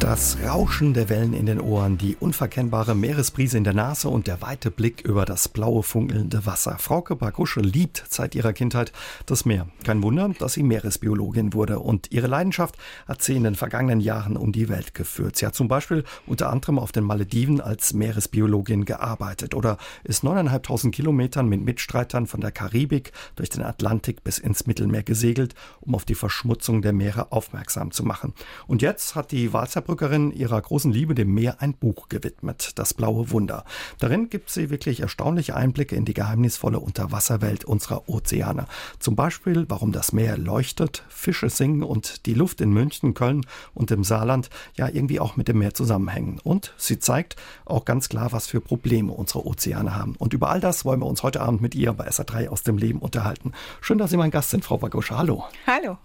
Das Rauschen der Wellen in den Ohren, die unverkennbare Meeresbrise in der Nase und der weite Blick über das blaue, funkelnde Wasser. Frauke Bakusche liebt seit ihrer Kindheit das Meer. Kein Wunder, dass sie Meeresbiologin wurde und ihre Leidenschaft hat sie in den vergangenen Jahren um die Welt geführt. Sie hat zum Beispiel unter anderem auf den Malediven als Meeresbiologin gearbeitet oder ist neuneinhalbtausend Kilometern mit Mitstreitern von der Karibik durch den Atlantik bis ins Mittelmeer gesegelt, um auf die Verschmutzung der Meere aufmerksam zu machen. Und jetzt hat die Walzer Saarbrückerin ihrer großen Liebe dem Meer ein Buch gewidmet, Das blaue Wunder. Darin gibt sie wirklich erstaunliche Einblicke in die geheimnisvolle Unterwasserwelt unserer Ozeane. Zum Beispiel, warum das Meer leuchtet, Fische singen und die Luft in München, Köln und im Saarland ja irgendwie auch mit dem Meer zusammenhängen. Und sie zeigt auch ganz klar, was für Probleme unsere Ozeane haben. Und über all das wollen wir uns heute Abend mit ihr bei SA3 aus dem Leben unterhalten. Schön, dass Sie mein Gast sind, Frau Bagoscha. Hallo. Hallo.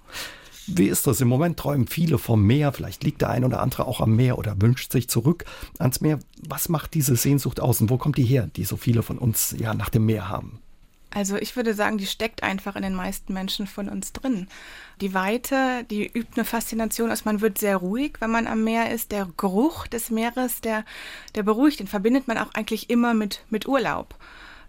Wie ist das? Im Moment träumen viele vom Meer. Vielleicht liegt der ein oder andere auch am Meer oder wünscht sich zurück ans Meer. Was macht diese Sehnsucht aus und wo kommt die her, die so viele von uns ja nach dem Meer haben? Also ich würde sagen, die steckt einfach in den meisten Menschen von uns drin. Die Weite, die übt eine Faszination aus. Man wird sehr ruhig, wenn man am Meer ist. Der Geruch des Meeres, der, der beruhigt, den verbindet man auch eigentlich immer mit, mit Urlaub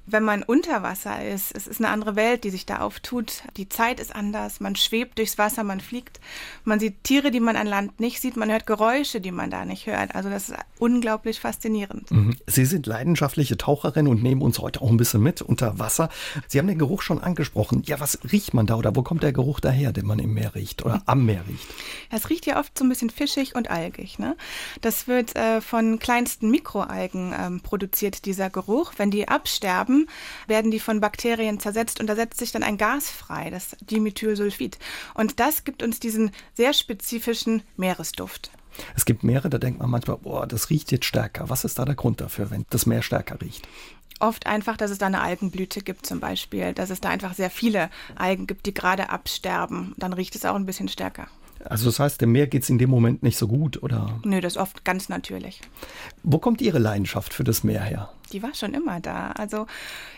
wenn man unter Wasser ist, es ist eine andere Welt, die sich da auftut. Die Zeit ist anders. Man schwebt durchs Wasser, man fliegt. Man sieht Tiere, die man an Land nicht sieht. Man hört Geräusche, die man da nicht hört. Also das ist unglaublich faszinierend. Mhm. Sie sind leidenschaftliche Taucherin und nehmen uns heute auch ein bisschen mit unter Wasser. Sie haben den Geruch schon angesprochen. Ja, was riecht man da oder wo kommt der Geruch daher, den man im Meer riecht oder am Meer riecht? Es riecht ja oft so ein bisschen fischig und algig. Ne? Das wird äh, von kleinsten Mikroalgen ähm, produziert, dieser Geruch. Wenn die absterben, haben, werden die von Bakterien zersetzt und da setzt sich dann ein Gas frei, das Dimethylsulfid. Und das gibt uns diesen sehr spezifischen Meeresduft. Es gibt Meere, da denkt man manchmal, boah, das riecht jetzt stärker. Was ist da der Grund dafür, wenn das Meer stärker riecht? Oft einfach, dass es da eine Algenblüte gibt zum Beispiel, dass es da einfach sehr viele Algen gibt, die gerade absterben. Dann riecht es auch ein bisschen stärker. Also das heißt, dem Meer geht es in dem Moment nicht so gut, oder? Nö, das ist oft ganz natürlich. Wo kommt Ihre Leidenschaft für das Meer her? Die war schon immer da. Also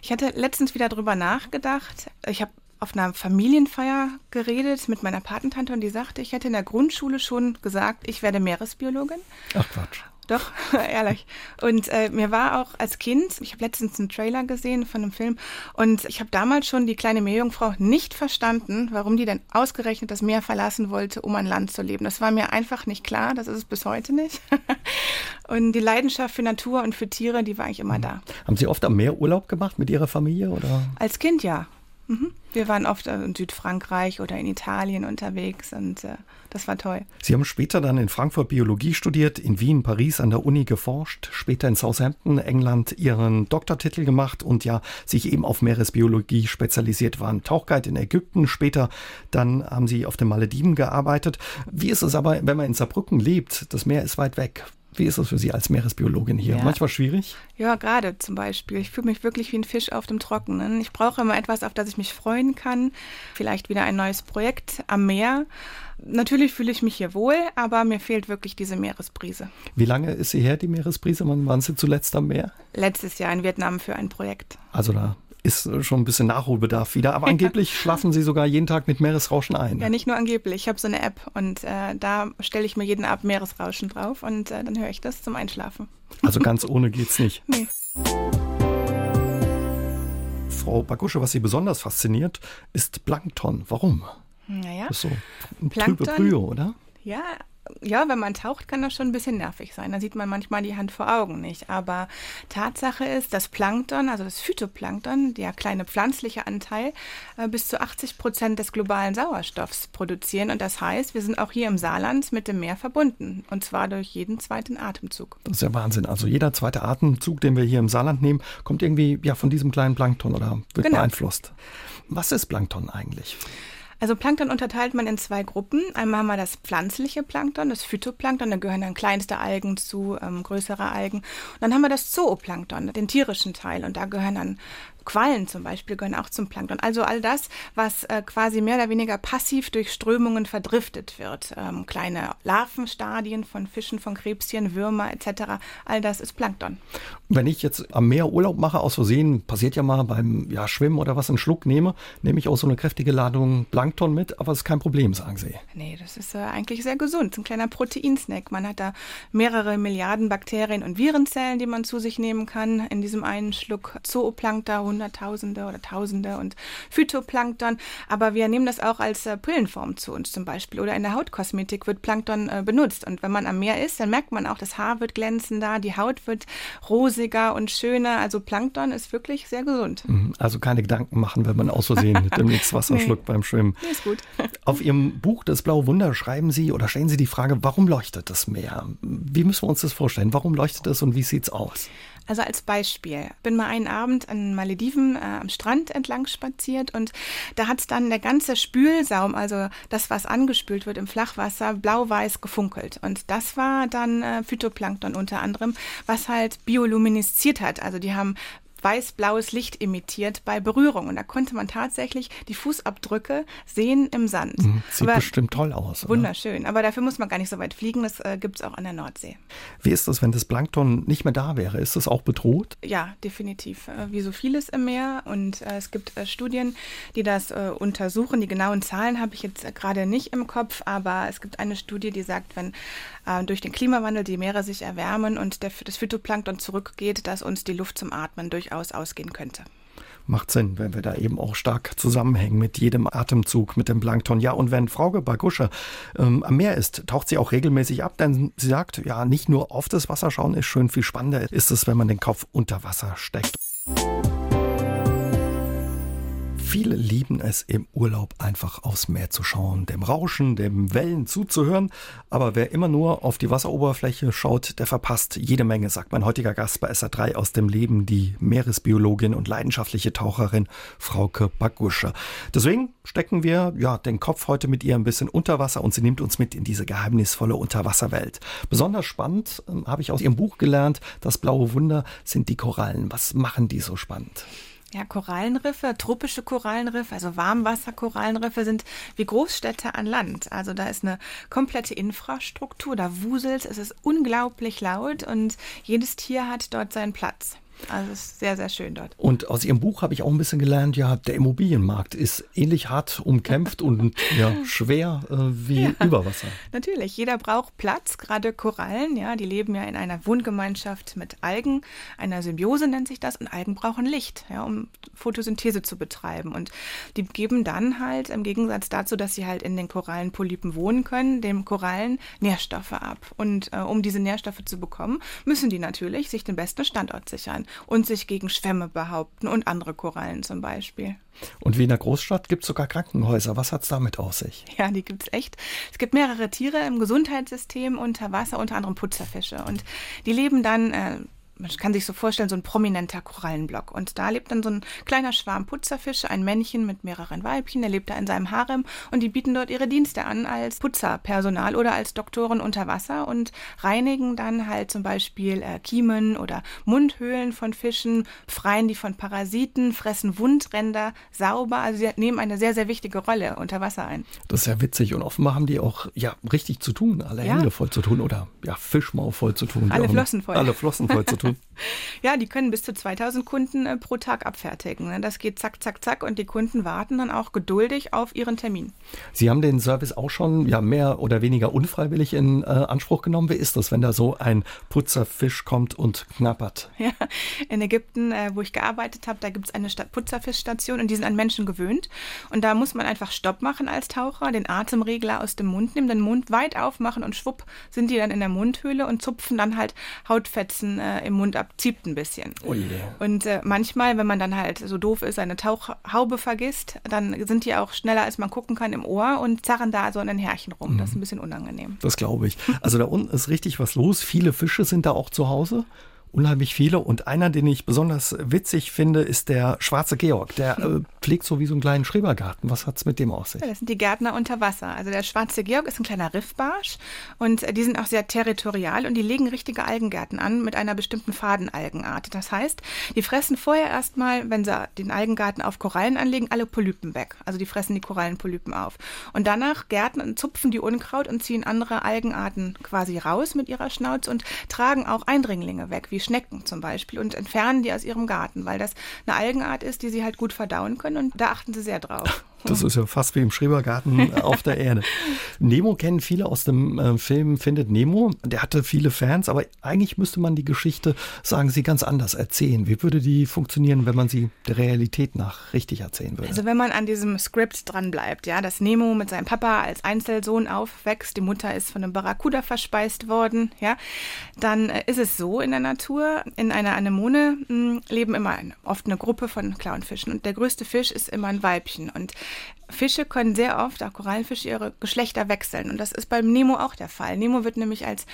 ich hatte letztens wieder drüber nachgedacht. Ich habe auf einer Familienfeier geredet mit meiner Patentante und die sagte, ich hätte in der Grundschule schon gesagt, ich werde Meeresbiologin. Ach Quatsch. Doch, ehrlich. Und äh, mir war auch als Kind, ich habe letztens einen Trailer gesehen von einem Film und ich habe damals schon die kleine Meerjungfrau nicht verstanden, warum die denn ausgerechnet das Meer verlassen wollte, um an Land zu leben. Das war mir einfach nicht klar, das ist es bis heute nicht. und die Leidenschaft für Natur und für Tiere, die war eigentlich immer da. Haben Sie oft am Meer Urlaub gemacht mit Ihrer Familie oder? Als Kind ja. Mhm. Wir waren oft in Südfrankreich oder in Italien unterwegs und äh, das war toll. Sie haben später dann in Frankfurt Biologie studiert, in Wien, Paris an der Uni geforscht, später in Southampton, England ihren Doktortitel gemacht und ja, sich eben auf Meeresbiologie spezialisiert waren. Tauchguide in Ägypten, später dann haben Sie auf den Malediven gearbeitet. Wie ist es aber, wenn man in Saarbrücken lebt? Das Meer ist weit weg. Wie ist das für Sie als Meeresbiologin hier? Ja. Manchmal schwierig? Ja, gerade zum Beispiel. Ich fühle mich wirklich wie ein Fisch auf dem Trockenen. Ich brauche immer etwas, auf das ich mich freuen kann. Vielleicht wieder ein neues Projekt am Meer. Natürlich fühle ich mich hier wohl, aber mir fehlt wirklich diese Meeresbrise. Wie lange ist sie her, die Meeresbrise? Wann waren Sie zuletzt am Meer? Letztes Jahr in Vietnam für ein Projekt. Also da ist äh, schon ein bisschen Nachholbedarf wieder. Aber angeblich schlafen Sie sogar jeden Tag mit Meeresrauschen ein. Ja, nicht nur angeblich. Ich habe so eine App und äh, da stelle ich mir jeden Abend Meeresrauschen drauf und äh, dann höre ich das zum Einschlafen. Also ganz ohne geht's nicht. Nee. Frau Bakusche, was Sie besonders fasziniert, ist Plankton. Warum? Naja. Das ist so ein trübe Brühe, oder? Ja, ja, wenn man taucht, kann das schon ein bisschen nervig sein. Da sieht man manchmal die Hand vor Augen nicht. Aber Tatsache ist, dass Plankton, also das Phytoplankton, der kleine pflanzliche Anteil, äh, bis zu 80 Prozent des globalen Sauerstoffs produzieren. Und das heißt, wir sind auch hier im Saarland mit dem Meer verbunden. Und zwar durch jeden zweiten Atemzug. Das ist ja Wahnsinn. Also jeder zweite Atemzug, den wir hier im Saarland nehmen, kommt irgendwie ja von diesem kleinen Plankton oder wird genau. beeinflusst. Was ist Plankton eigentlich? Also Plankton unterteilt man in zwei Gruppen. Einmal haben wir das pflanzliche Plankton, das Phytoplankton, da gehören dann kleinste Algen zu, ähm, größere Algen. Und dann haben wir das Zooplankton, den tierischen Teil, und da gehören dann Quallen zum Beispiel gehören auch zum Plankton. Also all das, was äh, quasi mehr oder weniger passiv durch Strömungen verdriftet wird. Ähm, kleine Larvenstadien von Fischen, von Krebschen, Würmer etc. All das ist Plankton. Wenn ich jetzt am Meer Urlaub mache, aus Versehen, passiert ja mal beim ja, Schwimmen oder was, einen Schluck nehme, nehme ich auch so eine kräftige Ladung Plankton mit, aber es ist kein Problem, sagen Sie. Nee, das ist äh, eigentlich sehr gesund. Ein kleiner Proteinsnack. Man hat da mehrere Milliarden Bakterien und Virenzellen, die man zu sich nehmen kann. In diesem einen Schluck Zooplankton, Hunderttausende oder Tausende und Phytoplankton. Aber wir nehmen das auch als äh, Pillenform zu uns zum Beispiel. Oder in der Hautkosmetik wird Plankton äh, benutzt. Und wenn man am Meer ist, dann merkt man auch, das Haar wird glänzender, die Haut wird rosiger und schöner. Also Plankton ist wirklich sehr gesund. Mhm. Also keine Gedanken machen, wenn man aus Versehen demnächst Wasser nee. schluckt beim Schwimmen. Nee, ist gut. Auf Ihrem Buch Das Blaue Wunder schreiben Sie oder stellen Sie die Frage, warum leuchtet das Meer? Wie müssen wir uns das vorstellen? Warum leuchtet es und wie sieht es aus? Also als Beispiel, bin mal einen Abend an Malediven äh, am Strand entlang spaziert und da hat dann der ganze Spülsaum, also das, was angespült wird im Flachwasser, blau-weiß gefunkelt. Und das war dann äh, Phytoplankton unter anderem, was halt bioluminesziert hat. Also die haben weiß-blaues Licht imitiert bei Berührung. Und da konnte man tatsächlich die Fußabdrücke sehen im Sand. Mhm, sieht Aber bestimmt toll aus. Oder? Wunderschön. Aber dafür muss man gar nicht so weit fliegen. Das äh, gibt es auch an der Nordsee. Wie ist das, wenn das Plankton nicht mehr da wäre? Ist das auch bedroht? Ja, definitiv. Äh, wie so vieles im Meer. Und äh, es gibt äh, Studien, die das äh, untersuchen. Die genauen Zahlen habe ich jetzt äh, gerade nicht im Kopf. Aber es gibt eine Studie, die sagt, wenn durch den Klimawandel die Meere sich erwärmen und der, das Phytoplankton zurückgeht, dass uns die Luft zum Atmen durch durchaus ausgehen könnte. Macht Sinn, wenn wir da eben auch stark zusammenhängen mit jedem Atemzug, mit dem Plankton. Ja, und wenn Frau Bagusche ähm, am Meer ist, taucht sie auch regelmäßig ab, denn sie sagt, ja, nicht nur auf das Wasser schauen ist schön, viel spannender ist es, wenn man den Kopf unter Wasser steckt. Viele lieben es im Urlaub einfach aufs Meer zu schauen, dem Rauschen, dem Wellen zuzuhören. Aber wer immer nur auf die Wasseroberfläche schaut, der verpasst jede Menge, sagt mein heutiger Gast bei SA3 aus dem Leben, die Meeresbiologin und leidenschaftliche Taucherin Frauke Bagusche. Deswegen stecken wir ja den Kopf heute mit ihr ein bisschen unter Wasser und sie nimmt uns mit in diese geheimnisvolle Unterwasserwelt. Besonders spannend äh, habe ich aus ihrem Buch gelernt, das blaue Wunder sind die Korallen. Was machen die so spannend? Ja, Korallenriffe, tropische Korallenriffe, also Warmwasserkorallenriffe sind wie Großstädte an Land. Also da ist eine komplette Infrastruktur, da wuselt, es ist unglaublich laut und jedes Tier hat dort seinen Platz. Also es ist sehr, sehr schön dort. Und aus Ihrem Buch habe ich auch ein bisschen gelernt, ja, der Immobilienmarkt ist ähnlich hart umkämpft und ja, schwer äh, wie ja, über Wasser. Natürlich, jeder braucht Platz, gerade Korallen, ja, die leben ja in einer Wohngemeinschaft mit Algen, einer Symbiose nennt sich das, und Algen brauchen Licht, ja, um Photosynthese zu betreiben. Und die geben dann halt im Gegensatz dazu, dass sie halt in den Korallenpolypen wohnen können, dem Korallen Nährstoffe ab. Und äh, um diese Nährstoffe zu bekommen, müssen die natürlich sich den besten Standort sichern und sich gegen Schwämme behaupten und andere Korallen zum Beispiel. Und wie in der Großstadt gibt es sogar Krankenhäuser. Was hat es damit aus sich? Ja, die gibt es echt. Es gibt mehrere Tiere im Gesundheitssystem unter Wasser, unter anderem Putzerfische. Und die leben dann äh, man kann sich so vorstellen, so ein prominenter Korallenblock. Und da lebt dann so ein kleiner Schwarm Putzerfische, ein Männchen mit mehreren Weibchen, der lebt da in seinem Harem und die bieten dort ihre Dienste an als Putzerpersonal oder als Doktoren unter Wasser und reinigen dann halt zum Beispiel äh, Kiemen oder Mundhöhlen von Fischen, freien die von Parasiten, fressen Wundränder sauber. Also sie nehmen eine sehr, sehr wichtige Rolle unter Wasser ein. Das ist ja witzig und offenbar haben die auch ja richtig zu tun, alle ja. Hände voll zu tun oder ja Fischmaul voll zu tun. Alle Flossen voll. Alle Flossen voll zu tun. Ja, die können bis zu 2000 Kunden äh, pro Tag abfertigen. Ne? Das geht zack, zack, zack und die Kunden warten dann auch geduldig auf ihren Termin. Sie haben den Service auch schon ja, mehr oder weniger unfreiwillig in äh, Anspruch genommen. Wie ist das, wenn da so ein Putzerfisch kommt und knappert? Ja, in Ägypten, äh, wo ich gearbeitet habe, da gibt es eine Putzerfischstation und die sind an Menschen gewöhnt. Und da muss man einfach Stopp machen als Taucher, den Atemregler aus dem Mund nehmen, den Mund weit aufmachen und schwupp sind die dann in der Mundhöhle und zupfen dann halt Hautfetzen äh, im Mund ab, zieht ein bisschen. Oh yeah. Und äh, manchmal, wenn man dann halt so doof ist, seine Tauchhaube vergisst, dann sind die auch schneller, als man gucken kann, im Ohr und zerren da so in den Härchen rum. Mhm. Das ist ein bisschen unangenehm. Das glaube ich. Also da unten ist richtig was los. Viele Fische sind da auch zu Hause. Unheimlich viele. Und einer, den ich besonders witzig finde, ist der schwarze Georg. Der äh, pflegt so wie so einen kleinen Schrebergarten. Was hat's mit dem aus sich? Ja, das sind die Gärtner unter Wasser. Also der schwarze Georg ist ein kleiner Riffbarsch und äh, die sind auch sehr territorial und die legen richtige Algengärten an mit einer bestimmten Fadenalgenart. Das heißt, die fressen vorher erstmal, wenn sie den Algengarten auf Korallen anlegen, alle Polypen weg. Also die fressen die Korallenpolypen auf. Und danach gärten und zupfen die Unkraut und ziehen andere Algenarten quasi raus mit ihrer Schnauze und tragen auch Eindringlinge weg, wie Schnecken zum Beispiel, und entfernen die aus ihrem Garten, weil das eine Algenart ist, die sie halt gut verdauen können und da achten sie sehr drauf. Das ist ja fast wie im Schrebergarten auf der Erde. Nemo kennen viele aus dem äh, Film Findet Nemo. Der hatte viele Fans, aber eigentlich müsste man die Geschichte, sagen Sie, ganz anders erzählen. Wie würde die funktionieren, wenn man sie der Realität nach richtig erzählen würde? Also wenn man an diesem Skript dran bleibt, ja, dass Nemo mit seinem Papa als Einzelsohn aufwächst, die Mutter ist von einem Barracuda verspeist worden, ja, dann äh, ist es so in der Natur, in einer Anemone mh, hm, leben immer oft eine Gruppe von Clownfischen und der größte Fisch ist immer ein Weibchen und Fische können sehr oft, auch Korallenfische, ihre Geschlechter wechseln. Und das ist beim Nemo auch der Fall. Nemo wird nämlich als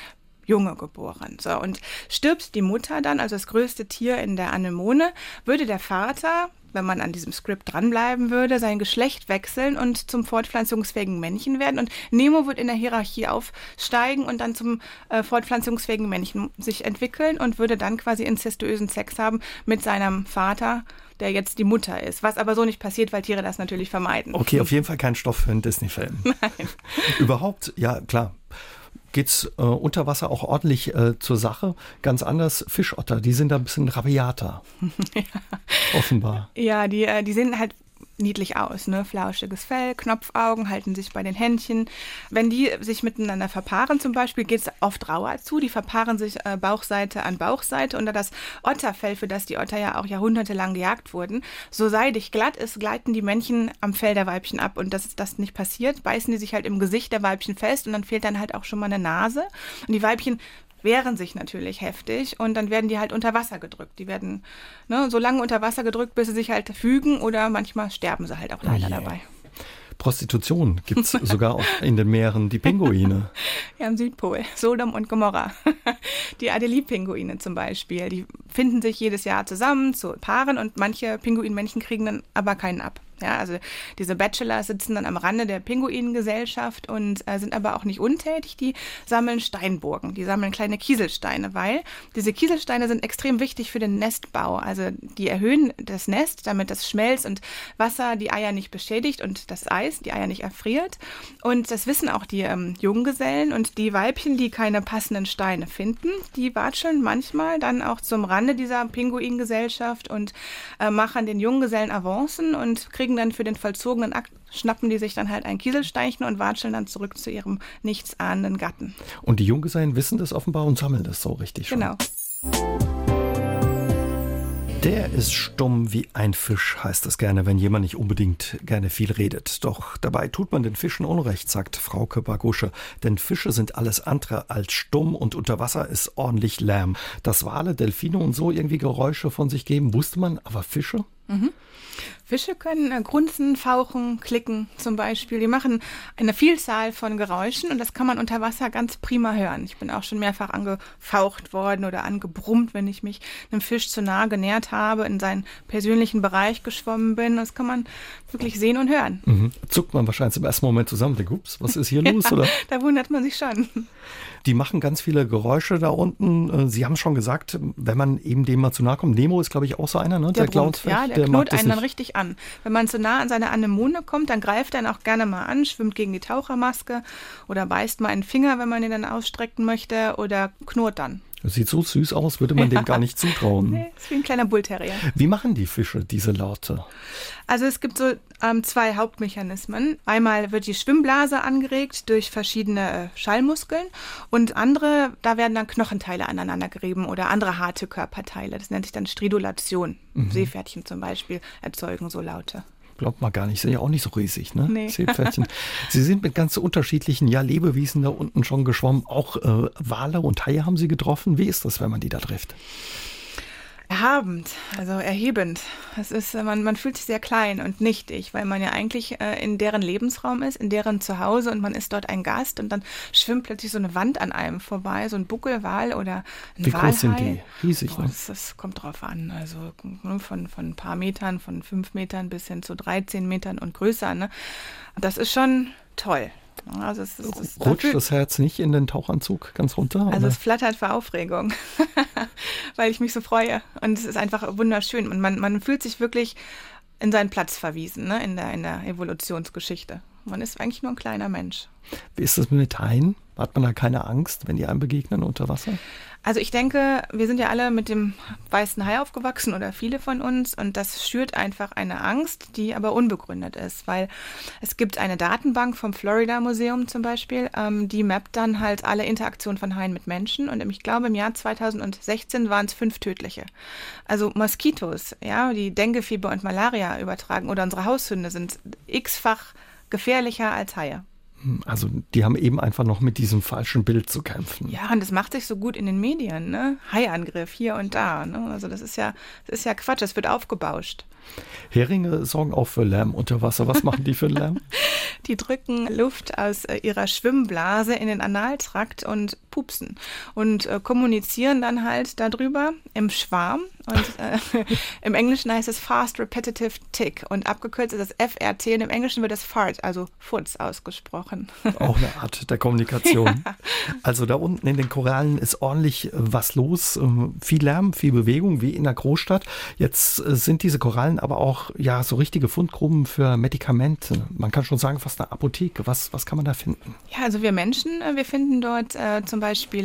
Junge geboren. So, und stirbt die Mutter dann, also das größte Tier in der Anemone, würde der Vater, wenn man an diesem Skript dranbleiben würde, sein Geschlecht wechseln und zum fortpflanzungsfähigen Männchen werden. Und Nemo wird in der Hierarchie aufsteigen und dann zum äh, fortpflanzungsfähigen Männchen sich entwickeln und würde dann quasi inzestuösen Sex haben mit seinem Vater der jetzt die Mutter ist. Was aber so nicht passiert, weil Tiere das natürlich vermeiden. Okay, auf jeden Fall kein Stoff für einen Disney-Film. Nein. Überhaupt, ja klar geht's äh, unter Wasser auch ordentlich äh, zur Sache. Ganz anders Fischotter, die sind da ein bisschen rabiater. ja. Offenbar. Ja, die, äh, die sehen halt niedlich aus, ne? Flauschiges Fell, Knopfaugen, halten sich bei den Händchen. Wenn die sich miteinander verpaaren zum Beispiel, geht es oft rauer zu. Die verpaaren sich äh, Bauchseite an Bauchseite unter das Otterfell, für das die Otter ja auch jahrhundertelang gejagt wurden. So seidig glatt ist, gleiten die Männchen am Fell der Weibchen ab. Und dass das nicht passiert, beißen die sich halt im Gesicht der Weibchen fest und dann fehlt dann halt auch schon mal eine Nase. Und die Weibchen wehren sich natürlich heftig und dann werden die halt unter Wasser gedrückt. Die werden ne, so lange unter Wasser gedrückt, bis sie sich halt fügen oder manchmal sterben sie halt auch leider oh dabei. Prostitution gibt es sogar auch in den Meeren, die Pinguine. Ja, am Südpol, Sodom und Gomorra. Die Adelie-Pinguine zum Beispiel, die finden sich jedes Jahr zusammen zu Paaren und manche Pinguinmännchen kriegen dann aber keinen ab. Ja, also diese Bachelor sitzen dann am Rande der Pinguingesellschaft und äh, sind aber auch nicht untätig. Die sammeln Steinburgen, die sammeln kleine Kieselsteine, weil diese Kieselsteine sind extrem wichtig für den Nestbau. Also die erhöhen das Nest, damit das Schmelz und Wasser die Eier nicht beschädigt und das Eis die Eier nicht erfriert. Und das wissen auch die ähm, Junggesellen und die Weibchen, die keine passenden Steine finden, die watscheln manchmal dann auch zum Rande dieser Pinguingesellschaft und äh, machen den Junggesellen Avancen und kriegen dann für den vollzogenen Akt, schnappen die sich dann halt ein Kieselsteinchen und watscheln dann zurück zu ihrem nichtsahnenden Gatten. Und die Junggesellen wissen das offenbar und sammeln das so richtig schon. Genau. Der ist stumm wie ein Fisch, heißt es gerne, wenn jemand nicht unbedingt gerne viel redet. Doch dabei tut man den Fischen Unrecht, sagt Frauke Bagusche. Denn Fische sind alles andere als stumm und unter Wasser ist ordentlich Lärm. Dass Wale, Delfine und so irgendwie Geräusche von sich geben, wusste man, aber Fische? Mhm. Fische können äh, grunzen, fauchen, klicken zum Beispiel. Die machen eine Vielzahl von Geräuschen und das kann man unter Wasser ganz prima hören. Ich bin auch schon mehrfach angefaucht worden oder angebrummt, wenn ich mich einem Fisch zu nah genähert habe, in seinen persönlichen Bereich geschwommen bin. Das kann man wirklich sehen und hören. Mhm. Zuckt man wahrscheinlich im ersten Moment zusammen. Denkt, ups, was ist hier los? Oder? da wundert man sich schon. Die machen ganz viele Geräusche da unten. Äh, Sie haben schon gesagt, wenn man eben dem mal zu nahe kommt, Nemo ist, glaube ich, auch so einer, ne? Der, der Clownsfisch. Ja, der, der knurrt einen dann richtig an. Wenn man zu nah an seine Anemone kommt, dann greift er auch gerne mal an, schwimmt gegen die Tauchermaske oder beißt mal einen Finger, wenn man ihn dann ausstrecken möchte oder knurrt dann. Das sieht so süß aus, würde man ja. dem gar nicht zutrauen. Nee, ist wie ein kleiner Bullterrier. Wie machen die Fische diese Laute? Also es gibt so ähm, zwei Hauptmechanismen. Einmal wird die Schwimmblase angeregt durch verschiedene äh, Schallmuskeln und andere, da werden dann Knochenteile aneinander gerieben oder andere harte Körperteile. Das nennt sich dann Stridulation. Mhm. Seepferdchen zum Beispiel erzeugen so Laute glaubt man gar nicht, sind ja auch nicht so riesig, ne? Nee. Seepferdchen. Sie sind mit ganz unterschiedlichen ja, Lebewesen da unten schon geschwommen. Auch äh, Wale und Haie haben Sie getroffen. Wie ist das, wenn man die da trifft? Erhabend, also erhebend. Es ist, man, man fühlt sich sehr klein und nichtig, weil man ja eigentlich äh, in deren Lebensraum ist, in deren Zuhause und man ist dort ein Gast und dann schwimmt plötzlich so eine Wand an einem vorbei, so ein Buckelwal oder ein Wie Walhai. groß sind die? Riesig, ne? das, das kommt drauf an. Also ne, von, von ein paar Metern, von fünf Metern bis hin zu 13 Metern und größer. Ne? Das ist schon toll. Also es, es, man Rutscht das Herz nicht in den Tauchanzug ganz runter? also oder? es flattert vor Aufregung, weil ich mich so freue. Und es ist einfach wunderschön. Und man, man fühlt sich wirklich in seinen Platz verwiesen, ne? in, der, in der Evolutionsgeschichte. Man ist eigentlich nur ein kleiner Mensch. Wie ist das mit Haien? Hat man da keine Angst, wenn die einem begegnen unter Wasser? Also ich denke, wir sind ja alle mit dem weißen Hai aufgewachsen oder viele von uns und das schürt einfach eine Angst, die aber unbegründet ist, weil es gibt eine Datenbank vom Florida Museum zum Beispiel, ähm, die mappt dann halt alle Interaktionen von Haien mit Menschen und ich glaube im Jahr 2016 waren es fünf tödliche. Also Moskitos, ja, die Denguefieber und Malaria übertragen oder unsere Haushunde sind x-fach gefährlicher als Haie. Also die haben eben einfach noch mit diesem falschen Bild zu kämpfen. Ja, und das macht sich so gut in den Medien, ne? Haiangriff hier und da, ne? Also das ist ja, das ist ja Quatsch, es wird aufgebauscht. Heringe sorgen auch für Lärm unter Wasser. Was machen die für Lärm? Die drücken Luft aus äh, ihrer Schwimmblase in den Analtrakt und pupsen und äh, kommunizieren dann halt darüber im Schwarm. Und äh, im Englischen heißt es Fast Repetitive Tick und abgekürzt ist das FRT und im Englischen wird das Fart, also Futz ausgesprochen. Auch eine Art der Kommunikation. Also da unten in den Korallen ist ordentlich äh, was los. Ähm, Viel Lärm, viel Bewegung, wie in der Großstadt. Jetzt äh, sind diese Korallen aber auch ja so richtige Fundgruben für Medikamente. Man kann schon sagen, fast eine Apotheke. Was, was kann man da finden? Ja, also wir Menschen, äh, wir finden dort äh, zum Beispiel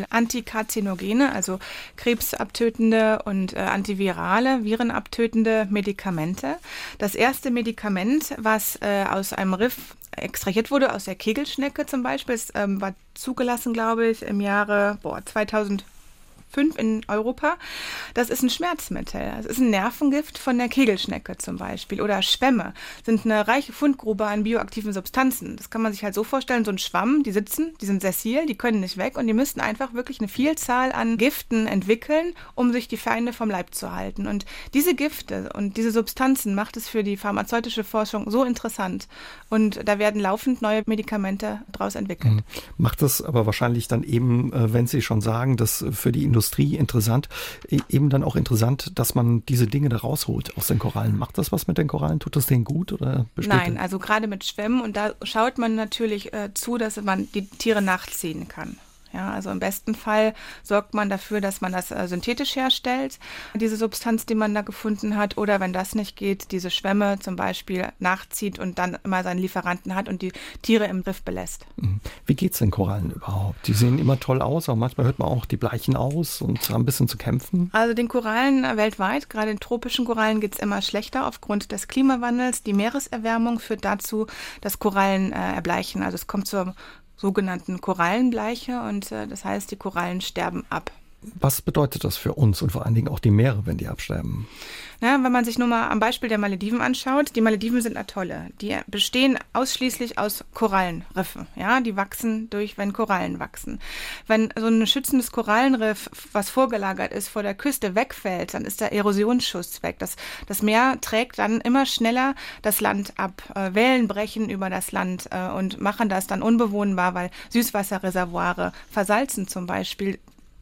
Antikarzinogene, also krebsabtötende und äh, antivirale, virenabtötende Medikamente. Das erste Medikament, was äh, aus einem Riff extrahiert wurde, aus der Kegelschnecke zum Beispiel, es, ähm, war zugelassen, glaube ich, im Jahre boah, 2000 fünf in Europa. Das ist ein Schmerzmittel. Es ist ein Nervengift von der Kegelschnecke zum Beispiel. Oder Schwämme sind eine reiche Fundgrube an bioaktiven Substanzen. Das kann man sich halt so vorstellen, so ein Schwamm, die sitzen, die sind sessil, die können nicht weg und die müssten einfach wirklich eine Vielzahl an Giften entwickeln, um sich die Feinde vom Leib zu halten. Und diese Gifte und diese Substanzen macht es für die pharmazeutische Forschung so interessant. Und da werden laufend neue Medikamente daraus entwickelt. Macht das aber wahrscheinlich dann eben, äh, wenn Sie schon sagen, dass für die Industrie interessant, e- eben dann auch interessant, dass man diese Dinge da rausholt aus den Korallen. Macht das was mit den Korallen? Tut das denen gut oder besteht Nein, also gerade mit Schwämmen und da schaut man natürlich äh, zu, dass man die Tiere nachziehen kann. Ja, also im besten Fall sorgt man dafür, dass man das äh, synthetisch herstellt, diese Substanz, die man da gefunden hat, oder wenn das nicht geht, diese Schwämme zum Beispiel nachzieht und dann immer seinen Lieferanten hat und die Tiere im Riff belässt. Mhm. Wie geht's den Korallen überhaupt? Die sehen immer toll aus, aber manchmal hört man auch, die bleichen aus und haben ein bisschen zu kämpfen. Also den Korallen äh, weltweit, gerade den tropischen Korallen, geht es immer schlechter aufgrund des Klimawandels. Die Meereserwärmung führt dazu, dass Korallen äh, erbleichen. Also es kommt zur sogenannten Korallenbleiche und äh, das heißt, die Korallen sterben ab. Was bedeutet das für uns und vor allen Dingen auch die Meere, wenn die absterben? Na, wenn man sich nur mal am Beispiel der Malediven anschaut, die Malediven sind Atolle. Die bestehen ausschließlich aus Korallenriffen. Ja, die wachsen durch, wenn Korallen wachsen. Wenn so ein schützendes Korallenriff, was vorgelagert ist, vor der Küste wegfällt, dann ist der Erosionsschuss weg. Das, das Meer trägt dann immer schneller das Land ab. Äh, Wellen brechen über das Land äh, und machen das dann unbewohnbar, weil Süßwasserreservoire versalzen zum Beispiel.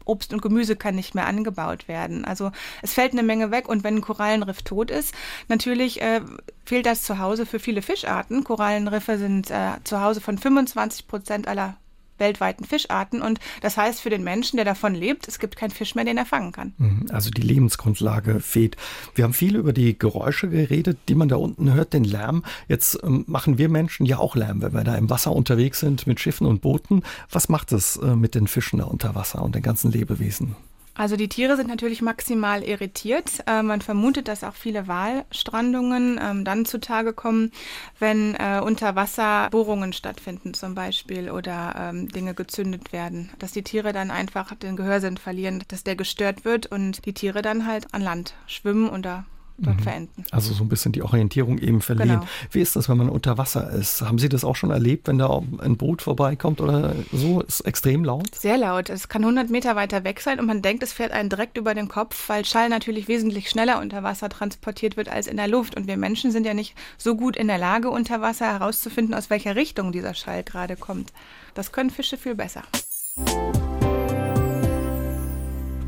Obst und Gemüse kann nicht mehr angebaut werden. Also es fällt eine Menge weg und wenn ein Korallenriff tot ist, natürlich äh, fehlt das Zuhause für viele Fischarten. Korallenriffe sind äh, Zuhause von 25 Prozent aller weltweiten Fischarten und das heißt für den Menschen, der davon lebt, es gibt keinen Fisch mehr, den er fangen kann. Also die Lebensgrundlage fehlt. Wir haben viel über die Geräusche geredet, die man da unten hört, den Lärm. Jetzt ähm, machen wir Menschen ja auch Lärm, wenn wir da im Wasser unterwegs sind mit Schiffen und Booten. Was macht es äh, mit den Fischen da unter Wasser und den ganzen Lebewesen? Also die Tiere sind natürlich maximal irritiert. Äh, man vermutet, dass auch viele Walstrandungen ähm, dann zutage kommen, wenn äh, unter Wasser Bohrungen stattfinden zum Beispiel oder ähm, Dinge gezündet werden. Dass die Tiere dann einfach den Gehörsinn verlieren, dass der gestört wird und die Tiere dann halt an Land schwimmen oder dort mhm. verenden. Also so ein bisschen die Orientierung eben verlieren. Genau. Wie ist das, wenn man unter Wasser ist? Haben Sie das auch schon erlebt, wenn da ein Boot vorbeikommt oder so? Ist extrem laut? Sehr laut. Es kann 100 Meter weiter weg sein und man denkt, es fährt einen direkt über den Kopf, weil Schall natürlich wesentlich schneller unter Wasser transportiert wird als in der Luft. Und wir Menschen sind ja nicht so gut in der Lage, unter Wasser herauszufinden, aus welcher Richtung dieser Schall gerade kommt. Das können Fische viel besser.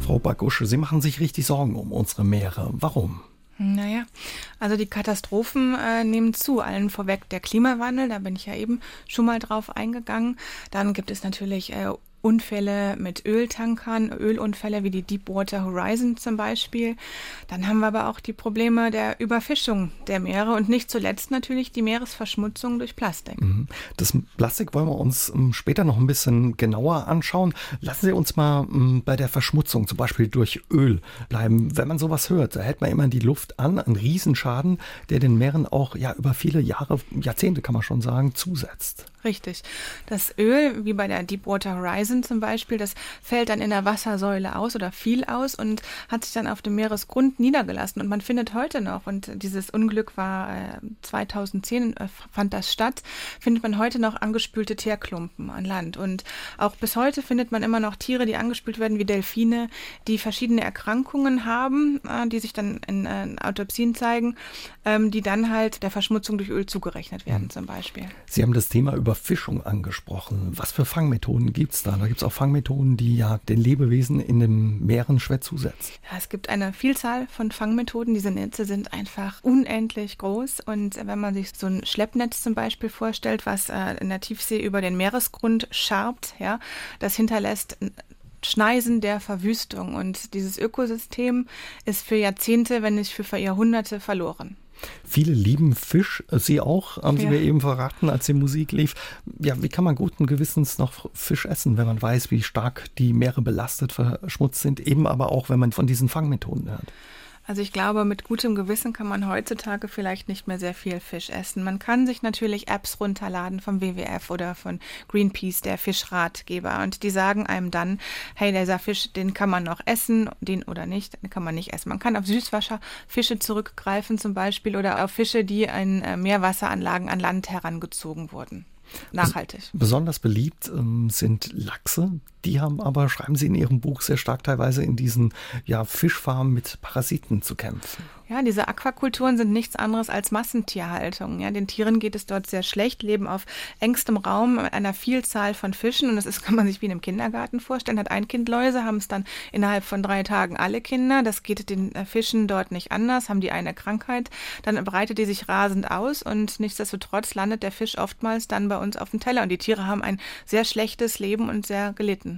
Frau Bagusche, Sie machen sich richtig Sorgen um unsere Meere. Warum? Naja, also die Katastrophen äh, nehmen zu. Allen vorweg der Klimawandel, da bin ich ja eben schon mal drauf eingegangen. Dann gibt es natürlich äh, Unfälle mit Öltankern, Ölunfälle wie die Deepwater Horizon zum Beispiel. Dann haben wir aber auch die Probleme der Überfischung der Meere und nicht zuletzt natürlich die Meeresverschmutzung durch Plastik. Mhm. Das Plastik wollen wir uns ähm, später noch ein bisschen genauer anschauen. Lassen Sie uns mal ähm, bei der Verschmutzung, zum Beispiel durch Öl, bleiben. Wenn man sowas hört, da hält man immer die Luft an, ein Riesenschaden, der den Meeren auch ja über viele Jahre, Jahrzehnte kann man schon sagen, zusetzt. Richtig. Das Öl, wie bei der Deepwater Horizon zum Beispiel, das fällt dann in der Wassersäule aus oder fiel aus und hat sich dann auf dem Meeresgrund niedergelassen. Und man findet heute noch, und dieses Unglück war äh, 2010, äh, fand das statt, findet man heute noch angespülte Teerklumpen an Land. Und auch bis heute findet man immer noch Tiere, die angespült werden, wie Delfine, die verschiedene Erkrankungen haben, äh, die sich dann in äh, Autopsien zeigen, ähm, die dann halt der Verschmutzung durch Öl zugerechnet werden, mhm. zum Beispiel. Sie haben das Thema über Überfischung angesprochen. Was für Fangmethoden gibt es da? Da gibt es auch Fangmethoden, die ja den Lebewesen in den Meeren schwer zusetzen. Ja, es gibt eine Vielzahl von Fangmethoden. Diese Netze sind einfach unendlich groß. Und wenn man sich so ein Schleppnetz zum Beispiel vorstellt, was äh, in der Tiefsee über den Meeresgrund scharbt, ja, das hinterlässt Schneisen der Verwüstung. Und dieses Ökosystem ist für Jahrzehnte, wenn nicht für Jahrhunderte verloren. Viele lieben Fisch, Sie auch, haben Sie ja. mir eben verraten, als die Musik lief. Ja, wie kann man guten Gewissens noch Fisch essen, wenn man weiß, wie stark die Meere belastet, verschmutzt sind, eben aber auch, wenn man von diesen Fangmethoden hört? Also ich glaube, mit gutem Gewissen kann man heutzutage vielleicht nicht mehr sehr viel Fisch essen. Man kann sich natürlich Apps runterladen vom WWF oder von Greenpeace, der Fischratgeber. Und die sagen einem dann, hey, dieser Fisch, den kann man noch essen, den oder nicht, den kann man nicht essen. Man kann auf Süßwasserfische zurückgreifen zum Beispiel oder auf Fische, die in äh, Meerwasseranlagen an Land herangezogen wurden. Nachhaltig. Besonders beliebt ähm, sind Lachse. Die haben aber, schreiben Sie in Ihrem Buch, sehr stark teilweise in diesen ja, Fischfarmen mit Parasiten zu kämpfen. Ja, diese Aquakulturen sind nichts anderes als Massentierhaltung. Ja, den Tieren geht es dort sehr schlecht, leben auf engstem Raum mit einer Vielzahl von Fischen und das ist, kann man sich wie in einem Kindergarten vorstellen. Hat ein Kind Läuse, haben es dann innerhalb von drei Tagen alle Kinder. Das geht den äh, Fischen dort nicht anders, haben die eine Krankheit, dann breitet die sich rasend aus und nichtsdestotrotz landet der Fisch oftmals dann bei uns auf dem Teller und die Tiere haben ein sehr schlechtes Leben und sehr gelitten.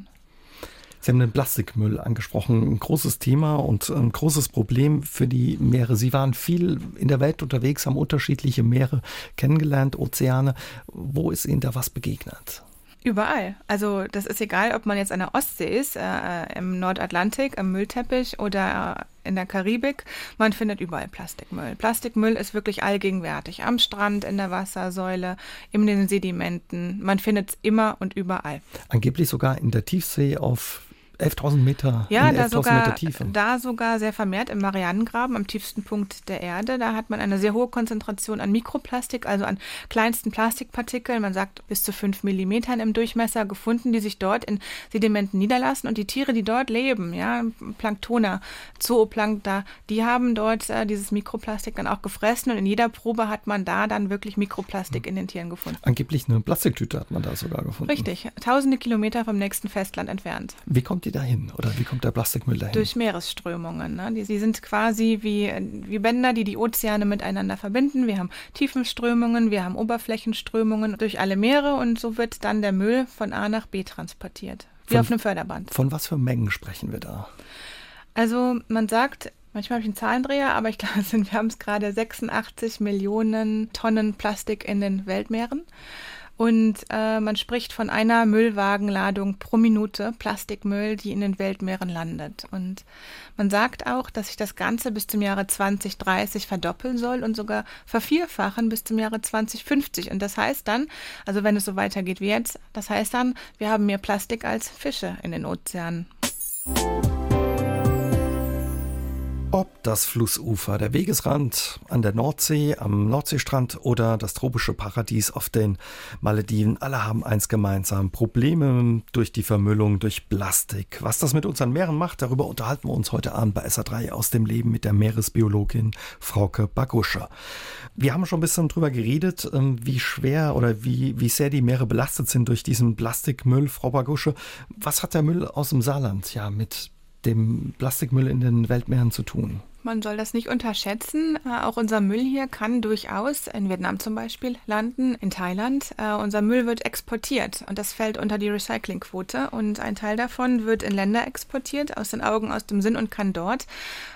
Sie haben den Plastikmüll angesprochen, ein großes Thema und ein großes Problem für die Meere. Sie waren viel in der Welt unterwegs, haben unterschiedliche Meere kennengelernt, Ozeane. Wo ist Ihnen da was begegnet? Überall. Also das ist egal, ob man jetzt an der Ostsee ist, äh, im Nordatlantik, am Müllteppich oder in der Karibik. Man findet überall Plastikmüll. Plastikmüll ist wirklich allgegenwärtig. Am Strand, in der Wassersäule, in den Sedimenten. Man findet es immer und überall. Angeblich sogar in der Tiefsee auf 11.000 Meter, ja, 11 da sogar, Meter Tiefe. Da sogar sehr vermehrt im Marianengraben, am tiefsten Punkt der Erde. Da hat man eine sehr hohe Konzentration an Mikroplastik, also an kleinsten Plastikpartikeln. Man sagt bis zu fünf Millimetern im Durchmesser gefunden, die sich dort in Sedimenten niederlassen. Und die Tiere, die dort leben, ja, Planktoner, Zooplankta, die haben dort äh, dieses Mikroplastik dann auch gefressen. Und in jeder Probe hat man da dann wirklich Mikroplastik hm. in den Tieren gefunden. Angeblich eine Plastiktüte hat man da sogar gefunden. Richtig, tausende Kilometer vom nächsten Festland entfernt. Wie kommt die die dahin? Oder wie kommt der Plastikmüll dahin? Durch Meeresströmungen. Ne? Die, sie sind quasi wie, wie Bänder, die die Ozeane miteinander verbinden. Wir haben Tiefenströmungen, wir haben Oberflächenströmungen durch alle Meere und so wird dann der Müll von A nach B transportiert. Wie von, auf einem Förderband. Von was für Mengen sprechen wir da? Also man sagt, Manchmal habe ich einen Zahlendreher, aber ich glaube, wir haben es gerade 86 Millionen Tonnen Plastik in den Weltmeeren. Und äh, man spricht von einer Müllwagenladung pro Minute Plastikmüll, die in den Weltmeeren landet. Und man sagt auch, dass sich das Ganze bis zum Jahre 2030 verdoppeln soll und sogar vervierfachen bis zum Jahre 2050. Und das heißt dann, also wenn es so weitergeht wie jetzt, das heißt dann, wir haben mehr Plastik als Fische in den Ozeanen. Ob das Flussufer, der Wegesrand an der Nordsee, am Nordseestrand oder das tropische Paradies auf den Malediven, alle haben eins gemeinsam. Probleme durch die Vermüllung, durch Plastik. Was das mit unseren Meeren macht, darüber unterhalten wir uns heute Abend bei SA3 aus dem Leben mit der Meeresbiologin Frauke Baguscher. Wir haben schon ein bisschen drüber geredet, ähm, wie schwer oder wie, wie sehr die Meere belastet sind durch diesen Plastikmüll. Frau Bagusche, was hat der Müll aus dem Saarland ja mit dem Plastikmüll in den Weltmeeren zu tun? Man soll das nicht unterschätzen. Äh, auch unser Müll hier kann durchaus in Vietnam zum Beispiel landen, in Thailand. Äh, unser Müll wird exportiert und das fällt unter die Recyclingquote. Und ein Teil davon wird in Länder exportiert, aus den Augen, aus dem Sinn und kann dort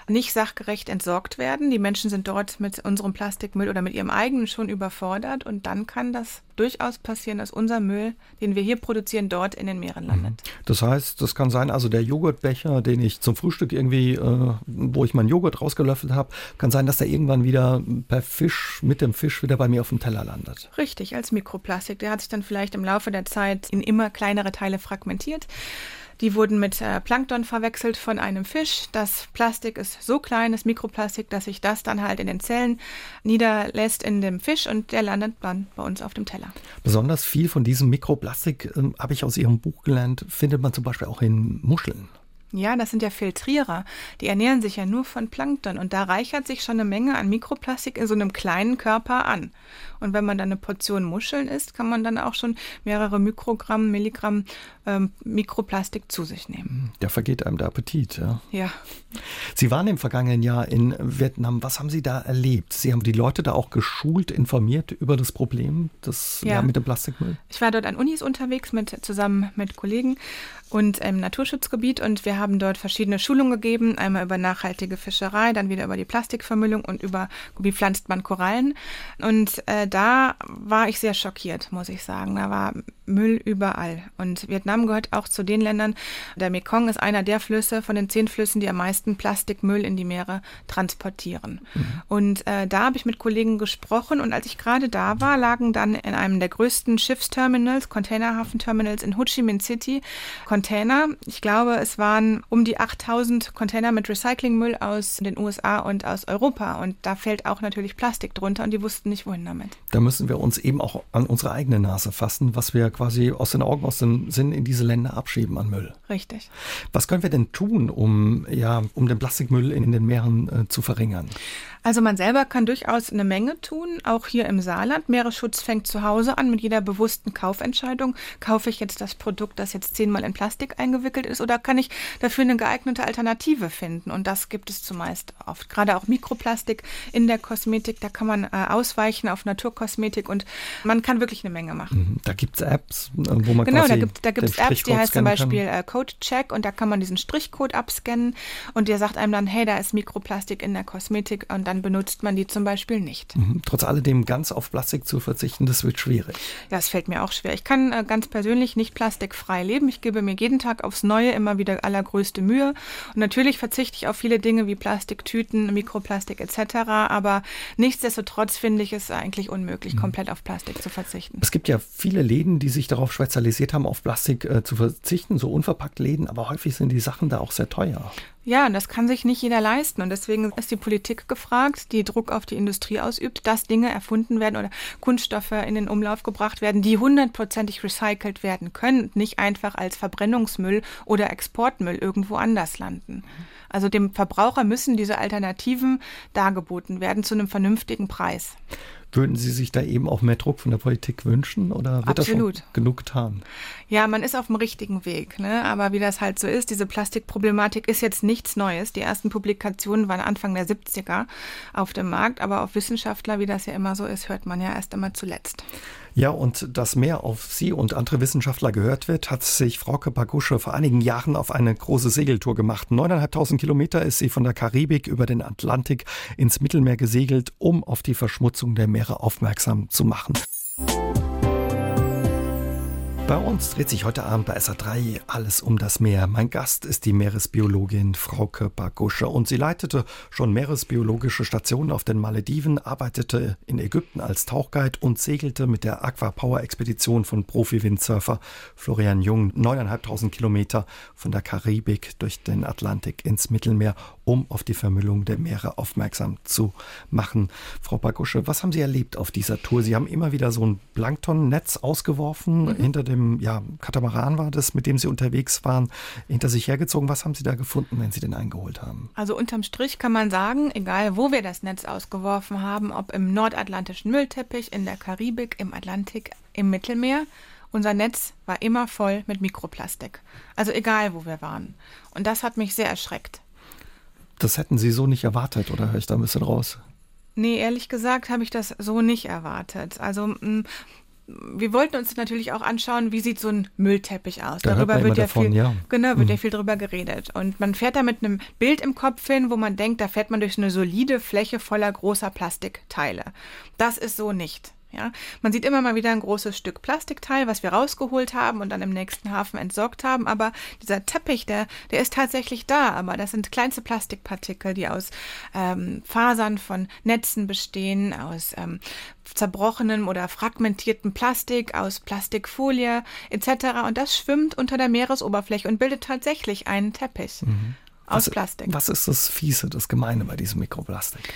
nicht sachgerecht entsorgt werden. Die Menschen sind dort mit unserem Plastikmüll oder mit ihrem eigenen schon überfordert und dann kann das durchaus passieren, dass unser Müll, den wir hier produzieren, dort in den Meeren landet. Mhm. Das heißt, das kann sein, also der Joghurtbecher, den ich zum Frühstück irgendwie, äh, wo ich meinen Joghurt rausgelöffelt habe, kann sein, dass der irgendwann wieder per Fisch, mit dem Fisch wieder bei mir auf dem Teller landet. Richtig, als Mikroplastik. Der hat sich dann vielleicht im Laufe der Zeit in immer kleinere Teile fragmentiert. Die wurden mit äh, Plankton verwechselt von einem Fisch. Das Plastik ist so klein, das Mikroplastik, dass sich das dann halt in den Zellen niederlässt in dem Fisch und der landet dann bei uns auf dem Teller. Besonders viel von diesem Mikroplastik, äh, habe ich aus Ihrem Buch gelernt, findet man zum Beispiel auch in Muscheln. Ja, das sind ja Filtrierer. Die ernähren sich ja nur von Plankton und da reichert sich schon eine Menge an Mikroplastik in so einem kleinen Körper an. Und wenn man dann eine Portion Muscheln isst, kann man dann auch schon mehrere Mikrogramm, Milligramm ähm, Mikroplastik zu sich nehmen. Da vergeht einem der Appetit, ja. Ja. Sie waren im vergangenen Jahr in Vietnam. Was haben Sie da erlebt? Sie haben die Leute da auch geschult, informiert über das Problem das, ja. ja mit dem Plastikmüll? Ich war dort an Unis unterwegs mit, zusammen mit Kollegen und im Naturschutzgebiet und wir haben dort verschiedene Schulungen gegeben, einmal über nachhaltige Fischerei, dann wieder über die Plastikvermüllung und über wie pflanzt man Korallen. Und äh, da war ich sehr schockiert, muss ich sagen. Da war Müll überall. Und Vietnam gehört auch zu den Ländern. Der Mekong ist einer der Flüsse von den zehn Flüssen, die am meisten Plastikmüll in die Meere transportieren. Mhm. Und äh, da habe ich mit Kollegen gesprochen und als ich gerade da war, lagen dann in einem der größten Schiffsterminals, Containerhafenterminals in Ho Chi Minh City, Container. Ich glaube, es waren um die 8000 Container mit Recyclingmüll aus den USA und aus Europa. Und da fällt auch natürlich Plastik drunter und die wussten nicht, wohin damit. Da müssen wir uns eben auch an unsere eigene Nase fassen, was wir quasi aus den Augen, aus dem Sinn in diese Länder abschieben an Müll. Richtig. Was können wir denn tun, um, ja, um den Plastikmüll in, in den Meeren äh, zu verringern? Also man selber kann durchaus eine Menge tun, auch hier im Saarland. Meeresschutz fängt zu Hause an mit jeder bewussten Kaufentscheidung. Kaufe ich jetzt das Produkt, das jetzt zehnmal in Plastik eingewickelt ist, oder kann ich dafür eine geeignete Alternative finden? Und das gibt es zumeist oft. Gerade auch Mikroplastik in der Kosmetik, da kann man äh, ausweichen auf Naturkosmetik und man kann wirklich eine Menge machen. Mhm. Da gibt es Apps, äh, wo man Genau, da gibt es Apps, die heißt zum Beispiel äh, Code Check und da kann man diesen Strichcode abscannen und der sagt einem dann, hey, da ist Mikroplastik in der Kosmetik und dann dann benutzt man die zum Beispiel nicht. Mhm. Trotz alledem ganz auf Plastik zu verzichten, das wird schwierig. Ja, es fällt mir auch schwer. Ich kann äh, ganz persönlich nicht plastikfrei leben. Ich gebe mir jeden Tag aufs Neue immer wieder allergrößte Mühe. Und natürlich verzichte ich auf viele Dinge wie Plastiktüten, Mikroplastik etc. Aber nichtsdestotrotz finde ich es eigentlich unmöglich, mhm. komplett auf Plastik zu verzichten. Es gibt ja viele Läden, die sich darauf spezialisiert haben, auf Plastik äh, zu verzichten, so unverpackt Läden, aber häufig sind die Sachen da auch sehr teuer. Ja, und das kann sich nicht jeder leisten. Und deswegen ist die Politik gefragt, die Druck auf die Industrie ausübt, dass Dinge erfunden werden oder Kunststoffe in den Umlauf gebracht werden, die hundertprozentig recycelt werden können, nicht einfach als Verbrennungsmüll oder Exportmüll irgendwo anders landen. Also dem Verbraucher müssen diese Alternativen dargeboten werden zu einem vernünftigen Preis. Würden Sie sich da eben auch mehr Druck von der Politik wünschen oder wird Absolut. das schon genug getan? Ja, man ist auf dem richtigen Weg. Ne? Aber wie das halt so ist, diese Plastikproblematik ist jetzt nichts Neues. Die ersten Publikationen waren Anfang der 70er auf dem Markt, aber auf Wissenschaftler, wie das ja immer so ist, hört man ja erst einmal zuletzt. Ja, und dass mehr auf Sie und andere Wissenschaftler gehört wird, hat sich Frauke Pagusche vor einigen Jahren auf eine große Segeltour gemacht. Neuneinhalbtausend Kilometer ist sie von der Karibik über den Atlantik ins Mittelmeer gesegelt, um auf die Verschmutzung der Meere aufmerksam zu machen. Bei uns dreht sich heute Abend bei SA3 alles um das Meer. Mein Gast ist die Meeresbiologin Frauke Bagusche und sie leitete schon meeresbiologische Stationen auf den Malediven, arbeitete in Ägypten als Tauchguide und segelte mit der Aquapower Expedition von Profi-Windsurfer Florian Jung neuneinhalbtausend Kilometer von der Karibik durch den Atlantik ins Mittelmeer, um auf die Vermüllung der Meere aufmerksam zu machen. Frau Bagusche, was haben Sie erlebt auf dieser Tour? Sie haben immer wieder so ein Planktonnetz ausgeworfen mhm. hinter dem ja, Katamaran war das, mit dem Sie unterwegs waren, hinter sich hergezogen. Was haben Sie da gefunden, wenn Sie den eingeholt haben? Also unterm Strich kann man sagen, egal wo wir das Netz ausgeworfen haben, ob im nordatlantischen Müllteppich, in der Karibik, im Atlantik, im Mittelmeer, unser Netz war immer voll mit Mikroplastik. Also egal, wo wir waren. Und das hat mich sehr erschreckt. Das hätten Sie so nicht erwartet, oder höre ich da ein bisschen raus? Nee, ehrlich gesagt habe ich das so nicht erwartet. Also wir wollten uns natürlich auch anschauen, wie sieht so ein Müllteppich aus. Da Darüber wird ja davon, viel, ja. genau, wird mhm. ja viel drüber geredet. Und man fährt da mit einem Bild im Kopf hin, wo man denkt, da fährt man durch eine solide Fläche voller großer Plastikteile. Das ist so nicht. Ja, man sieht immer mal wieder ein großes Stück Plastikteil, was wir rausgeholt haben und dann im nächsten Hafen entsorgt haben. Aber dieser Teppich, der, der ist tatsächlich da. Aber das sind kleinste Plastikpartikel, die aus ähm, Fasern von Netzen bestehen, aus ähm, zerbrochenem oder fragmentiertem Plastik, aus Plastikfolie etc. Und das schwimmt unter der Meeresoberfläche und bildet tatsächlich einen Teppich mhm. aus was, Plastik. Was ist das Fiese, das Gemeine bei diesem Mikroplastik?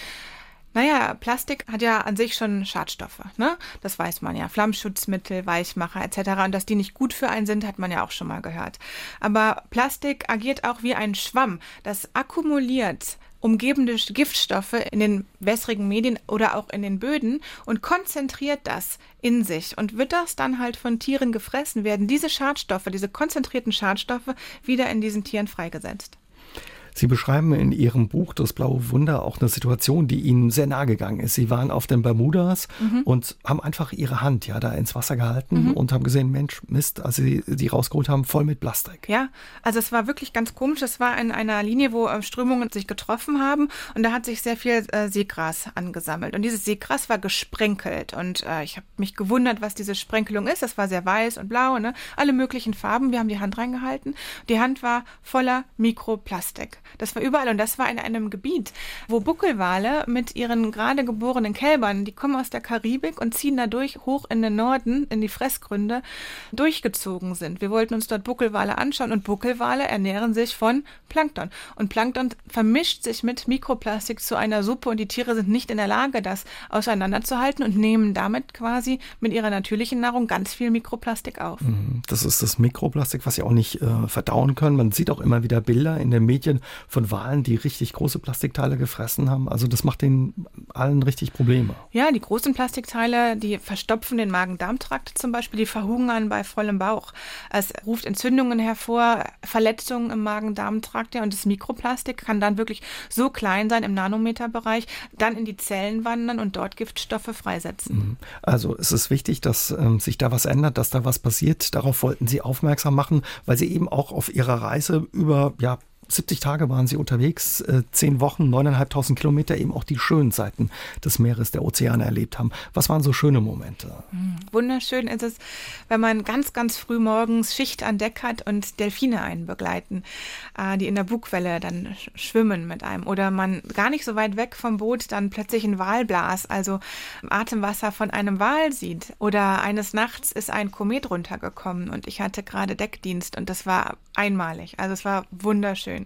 Naja, Plastik hat ja an sich schon Schadstoffe, ne? Das weiß man ja. Flammschutzmittel, Weichmacher etc. Und dass die nicht gut für einen sind, hat man ja auch schon mal gehört. Aber Plastik agiert auch wie ein Schwamm. Das akkumuliert umgebende Giftstoffe in den wässrigen Medien oder auch in den Böden und konzentriert das in sich. Und wird das dann halt von Tieren gefressen, werden diese Schadstoffe, diese konzentrierten Schadstoffe wieder in diesen Tieren freigesetzt. Sie beschreiben in Ihrem Buch Das blaue Wunder auch eine Situation, die Ihnen sehr nahe gegangen ist. Sie waren auf den Bermudas mhm. und haben einfach Ihre Hand ja da ins Wasser gehalten mhm. und haben gesehen, Mensch, Mist, als Sie die rausgeholt haben, voll mit Plastik. Ja, also es war wirklich ganz komisch. Es war in einer Linie, wo äh, Strömungen sich getroffen haben und da hat sich sehr viel äh, Seegras angesammelt. Und dieses Seegras war gesprenkelt und äh, ich habe mich gewundert, was diese Sprenkelung ist. Das war sehr weiß und blau, ne? alle möglichen Farben. Wir haben die Hand reingehalten. Die Hand war voller Mikroplastik. Das war überall und das war in einem Gebiet, wo Buckelwale mit ihren gerade geborenen Kälbern, die kommen aus der Karibik und ziehen dadurch hoch in den Norden, in die Fressgründe, durchgezogen sind. Wir wollten uns dort Buckelwale anschauen und Buckelwale ernähren sich von Plankton. Und Plankton vermischt sich mit Mikroplastik zu einer Suppe und die Tiere sind nicht in der Lage, das auseinanderzuhalten und nehmen damit quasi mit ihrer natürlichen Nahrung ganz viel Mikroplastik auf. Mhm. Das ist das Mikroplastik, was sie auch nicht äh, verdauen können. Man sieht auch immer wieder Bilder in den Medien von Walen, die richtig große Plastikteile gefressen haben. Also das macht den allen richtig Probleme. Ja, die großen Plastikteile, die verstopfen den Magen-Darm-Trakt zum Beispiel, die verhungern bei vollem Bauch. Es ruft Entzündungen hervor, Verletzungen im Magen-Darm-Trakt. Ja, und das Mikroplastik kann dann wirklich so klein sein im Nanometerbereich, dann in die Zellen wandern und dort Giftstoffe freisetzen. Mhm. Also es ist wichtig, dass ähm, sich da was ändert, dass da was passiert. Darauf wollten Sie aufmerksam machen, weil Sie eben auch auf Ihrer Reise über ja, 70 Tage waren Sie unterwegs, äh, zehn Wochen, neuneinhalbtausend Kilometer, eben auch die schönen Seiten des Meeres, der Ozeane erlebt haben. Was waren so schöne Momente? Hm, wunderschön ist es, wenn man ganz, ganz früh morgens Schicht an Deck hat und Delfine einen begleiten, äh, die in der Bugwelle dann schwimmen mit einem. Oder man gar nicht so weit weg vom Boot dann plötzlich ein Walblas, also Atemwasser von einem Wal sieht. Oder eines Nachts ist ein Komet runtergekommen und ich hatte gerade Deckdienst und das war einmalig. Also es war wunderschön.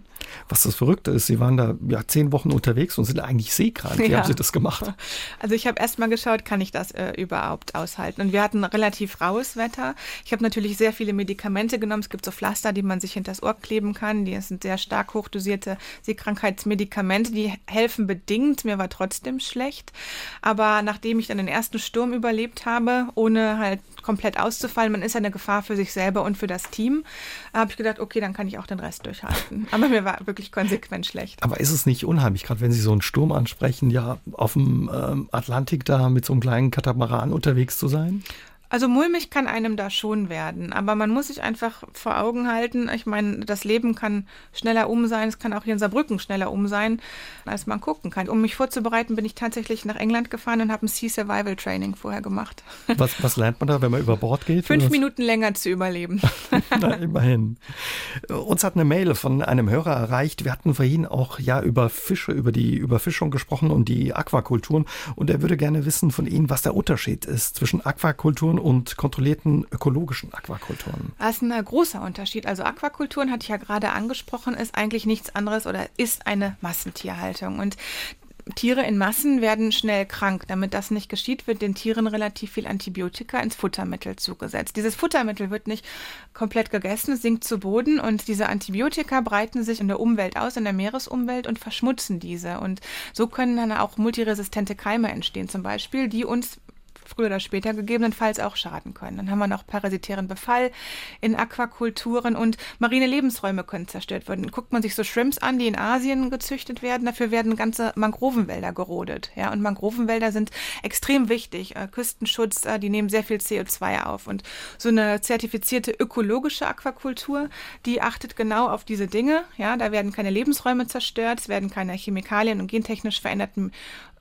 Was das Verrückte ist, Sie waren da ja zehn Wochen unterwegs und sind eigentlich seekrank. Wie ja. haben Sie das gemacht? Also ich habe erst mal geschaut, kann ich das äh, überhaupt aushalten? Und wir hatten relativ raues Wetter. Ich habe natürlich sehr viele Medikamente genommen. Es gibt so Pflaster, die man sich hinters Ohr kleben kann. Die sind sehr stark hochdosierte Seekrankheitsmedikamente. Die helfen bedingt. Mir war trotzdem schlecht. Aber nachdem ich dann den ersten Sturm überlebt habe, ohne halt komplett auszufallen, man ist ja eine Gefahr für sich selber und für das Team, habe ich gedacht, okay, dann kann ich auch den Rest durchhalten. Aber mir war wirklich konsequent schlecht. Aber ist es nicht unheimlich, gerade wenn Sie so einen Sturm ansprechen, ja auf dem ähm, Atlantik da mit so einem kleinen Katamaran unterwegs zu sein? Also mulmig kann einem da schon werden, aber man muss sich einfach vor Augen halten. Ich meine, das Leben kann schneller um sein, es kann auch hier in Saarbrücken schneller um sein, als man gucken kann. Um mich vorzubereiten, bin ich tatsächlich nach England gefahren und habe ein Sea Survival Training vorher gemacht. Was, was lernt man da, wenn man über Bord geht? Fünf Minuten länger zu überleben. Na, immerhin. Uns hat eine Mail von einem Hörer erreicht. Wir hatten vorhin auch ja über Fische, über die Überfischung gesprochen und die Aquakulturen. Und er würde gerne wissen von Ihnen, was der Unterschied ist zwischen Aquakulturen und kontrollierten ökologischen Aquakulturen? Das ist ein großer Unterschied. Also Aquakulturen, hatte ich ja gerade angesprochen, ist eigentlich nichts anderes oder ist eine Massentierhaltung. Und Tiere in Massen werden schnell krank. Damit das nicht geschieht, wird den Tieren relativ viel Antibiotika ins Futtermittel zugesetzt. Dieses Futtermittel wird nicht komplett gegessen, sinkt zu Boden und diese Antibiotika breiten sich in der Umwelt aus, in der Meeresumwelt und verschmutzen diese. Und so können dann auch multiresistente Keime entstehen, zum Beispiel, die uns früher oder später gegebenenfalls auch schaden können. Dann haben wir noch parasitären Befall in Aquakulturen und marine Lebensräume können zerstört werden. Guckt man sich so Shrimps an, die in Asien gezüchtet werden, dafür werden ganze Mangrovenwälder gerodet. Ja, und Mangrovenwälder sind extrem wichtig. Äh, Küstenschutz, äh, die nehmen sehr viel CO2 auf. Und so eine zertifizierte ökologische Aquakultur, die achtet genau auf diese Dinge. Ja, da werden keine Lebensräume zerstört, es werden keine Chemikalien und gentechnisch veränderten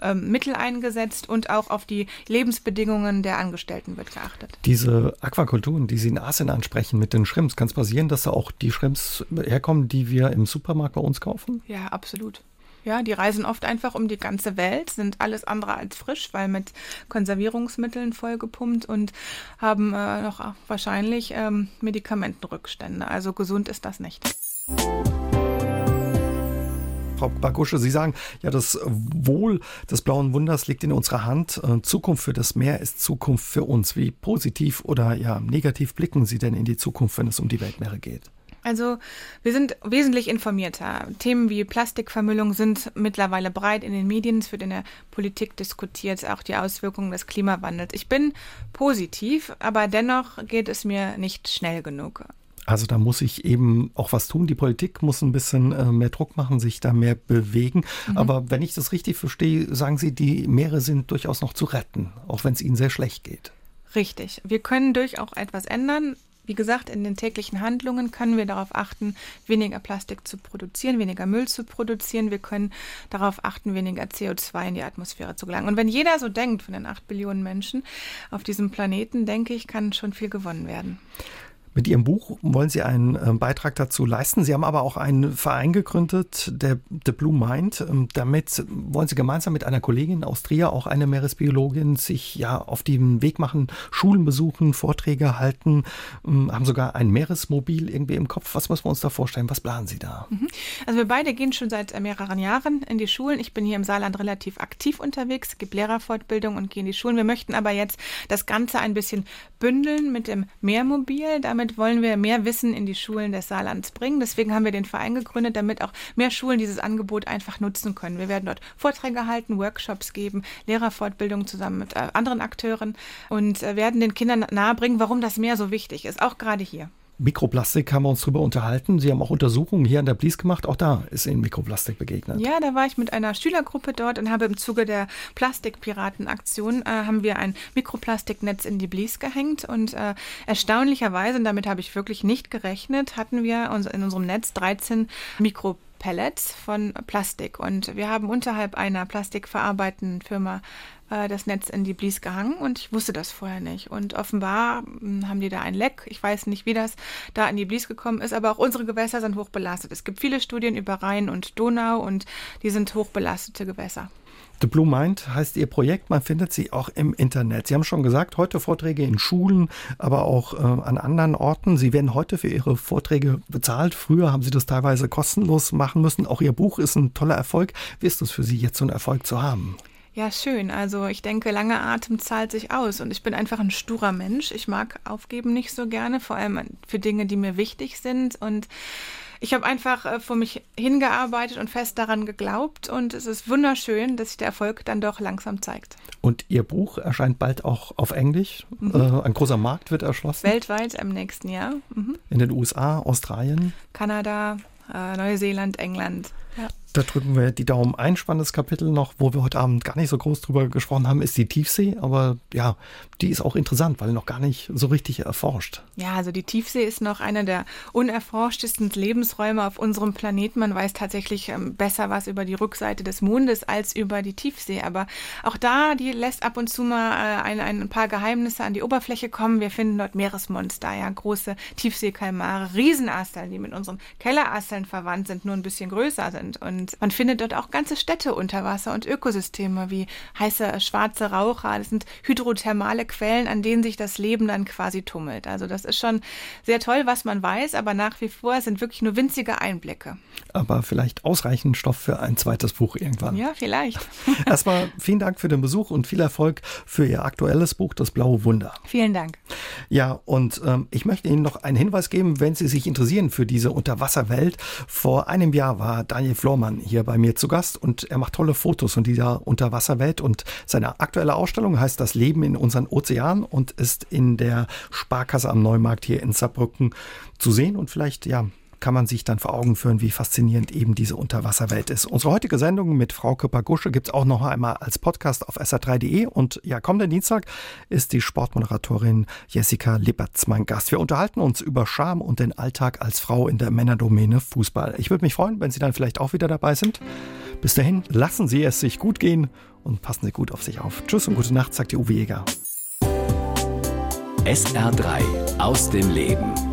ähm, Mittel eingesetzt und auch auf die Lebensbedingungen der Angestellten wird geachtet. Diese Aquakulturen, die Sie in Asien ansprechen mit den Shrimps, kann es passieren, dass da auch die Shrimps herkommen, die wir im Supermarkt bei uns kaufen? Ja, absolut. Ja, die reisen oft einfach um die ganze Welt, sind alles andere als frisch, weil mit Konservierungsmitteln vollgepumpt und haben äh, noch wahrscheinlich ähm, Medikamentenrückstände. Also gesund ist das nicht. Frau Bagusche, Sie sagen, ja, das Wohl des blauen Wunders liegt in unserer Hand. Äh, Zukunft für das Meer ist Zukunft für uns. Wie positiv oder ja negativ blicken Sie denn in die Zukunft, wenn es um die Weltmeere geht? Also wir sind wesentlich informierter. Themen wie Plastikvermüllung sind mittlerweile breit in den Medien, es wird in der Politik diskutiert, auch die Auswirkungen des Klimawandels. Ich bin positiv, aber dennoch geht es mir nicht schnell genug. Also da muss ich eben auch was tun. Die Politik muss ein bisschen äh, mehr Druck machen, sich da mehr bewegen. Mhm. Aber wenn ich das richtig verstehe, sagen Sie, die Meere sind durchaus noch zu retten, auch wenn es ihnen sehr schlecht geht. Richtig. Wir können durchaus etwas ändern. Wie gesagt, in den täglichen Handlungen können wir darauf achten, weniger Plastik zu produzieren, weniger Müll zu produzieren. Wir können darauf achten, weniger CO2 in die Atmosphäre zu gelangen. Und wenn jeder so denkt von den acht Billionen Menschen auf diesem Planeten, denke ich, kann schon viel gewonnen werden. Mit Ihrem Buch wollen Sie einen ähm, Beitrag dazu leisten. Sie haben aber auch einen Verein gegründet, der The Blue Mind. Ähm, damit wollen Sie gemeinsam mit einer Kollegin aus Trier, auch eine Meeresbiologin, sich ja auf den Weg machen, Schulen besuchen, Vorträge halten, ähm, haben sogar ein Meeresmobil irgendwie im Kopf. Was müssen wir uns da vorstellen? Was planen Sie da? Mhm. Also wir beide gehen schon seit mehreren Jahren in die Schulen. Ich bin hier im Saarland relativ aktiv unterwegs, gebe Lehrerfortbildung und gehe in die Schulen. Wir möchten aber jetzt das Ganze ein bisschen bündeln mit dem Meermobil. Damit damit wollen wir mehr Wissen in die Schulen des Saarlands bringen. Deswegen haben wir den Verein gegründet, damit auch mehr Schulen dieses Angebot einfach nutzen können. Wir werden dort Vorträge halten, Workshops geben, Lehrerfortbildungen zusammen mit äh, anderen Akteuren und äh, werden den Kindern nahebringen, warum das Meer so wichtig ist, auch gerade hier. Mikroplastik haben wir uns darüber unterhalten. Sie haben auch Untersuchungen hier an der Blies gemacht. Auch da ist Ihnen Mikroplastik begegnet. Ja, da war ich mit einer Schülergruppe dort und habe im Zuge der Plastikpiratenaktion äh, haben wir ein Mikroplastiknetz in die Blies gehängt und äh, erstaunlicherweise, und damit habe ich wirklich nicht gerechnet, hatten wir in unserem Netz 13 Mikroplastik. Pellets von Plastik. Und wir haben unterhalb einer plastikverarbeitenden Firma äh, das Netz in die Blies gehangen und ich wusste das vorher nicht. Und offenbar hm, haben die da ein Leck. Ich weiß nicht, wie das da in die Blies gekommen ist, aber auch unsere Gewässer sind hochbelastet. Es gibt viele Studien über Rhein und Donau und die sind hochbelastete Gewässer. The Blue Mind heißt Ihr Projekt. Man findet sie auch im Internet. Sie haben schon gesagt, heute Vorträge in Schulen, aber auch äh, an anderen Orten. Sie werden heute für Ihre Vorträge bezahlt. Früher haben Sie das teilweise kostenlos machen müssen. Auch Ihr Buch ist ein toller Erfolg. Wie ist es für Sie, jetzt so einen Erfolg zu haben? Ja, schön. Also ich denke, lange Atem zahlt sich aus und ich bin einfach ein sturer Mensch. Ich mag aufgeben nicht so gerne, vor allem für Dinge, die mir wichtig sind und ich habe einfach äh, vor mich hingearbeitet und fest daran geglaubt und es ist wunderschön, dass sich der Erfolg dann doch langsam zeigt. Und Ihr Buch erscheint bald auch auf Englisch. Mhm. Äh, ein großer Markt wird erschlossen. Weltweit im nächsten Jahr. Mhm. In den USA, Australien. Kanada, äh, Neuseeland, England. Ja. Da drücken wir die Daumen. Ein spannendes Kapitel noch, wo wir heute Abend gar nicht so groß drüber gesprochen haben, ist die Tiefsee. Aber ja, die ist auch interessant, weil noch gar nicht so richtig erforscht. Ja, also die Tiefsee ist noch einer der unerforschtesten Lebensräume auf unserem Planeten. Man weiß tatsächlich ähm, besser was über die Rückseite des Mondes als über die Tiefsee. Aber auch da, die lässt ab und zu mal äh, ein, ein paar Geheimnisse an die Oberfläche kommen. Wir finden dort Meeresmonster, ja, große Tiefseekalmare, Riesenasteln, die mit unseren Kellerasteln verwandt sind, nur ein bisschen größer sind. Und und man findet dort auch ganze Städte unter Wasser und Ökosysteme wie heiße schwarze Raucher. Das sind hydrothermale Quellen, an denen sich das Leben dann quasi tummelt. Also das ist schon sehr toll, was man weiß, aber nach wie vor sind wirklich nur winzige Einblicke. Aber vielleicht ausreichend Stoff für ein zweites Buch irgendwann. Ja, vielleicht. Erstmal vielen Dank für den Besuch und viel Erfolg für Ihr aktuelles Buch, Das Blaue Wunder. Vielen Dank. Ja, und ähm, ich möchte Ihnen noch einen Hinweis geben, wenn Sie sich interessieren für diese Unterwasserwelt. Vor einem Jahr war Daniel Flormann Hoffmann hier bei mir zu Gast und er macht tolle Fotos von dieser Unterwasserwelt und seine aktuelle Ausstellung heißt Das Leben in unseren Ozeanen und ist in der Sparkasse am Neumarkt hier in Saarbrücken zu sehen und vielleicht, ja, kann man sich dann vor Augen führen, wie faszinierend eben diese Unterwasserwelt ist. Unsere heutige Sendung mit Frau Köpper-Gusche gibt es auch noch einmal als Podcast auf sr3.de und ja, kommenden Dienstag ist die Sportmoderatorin Jessica Lippertz mein Gast. Wir unterhalten uns über Scham und den Alltag als Frau in der Männerdomäne Fußball. Ich würde mich freuen, wenn Sie dann vielleicht auch wieder dabei sind. Bis dahin, lassen Sie es sich gut gehen und passen Sie gut auf sich auf. Tschüss und gute Nacht, sagt die Uwe Jäger. SR3 aus dem Leben.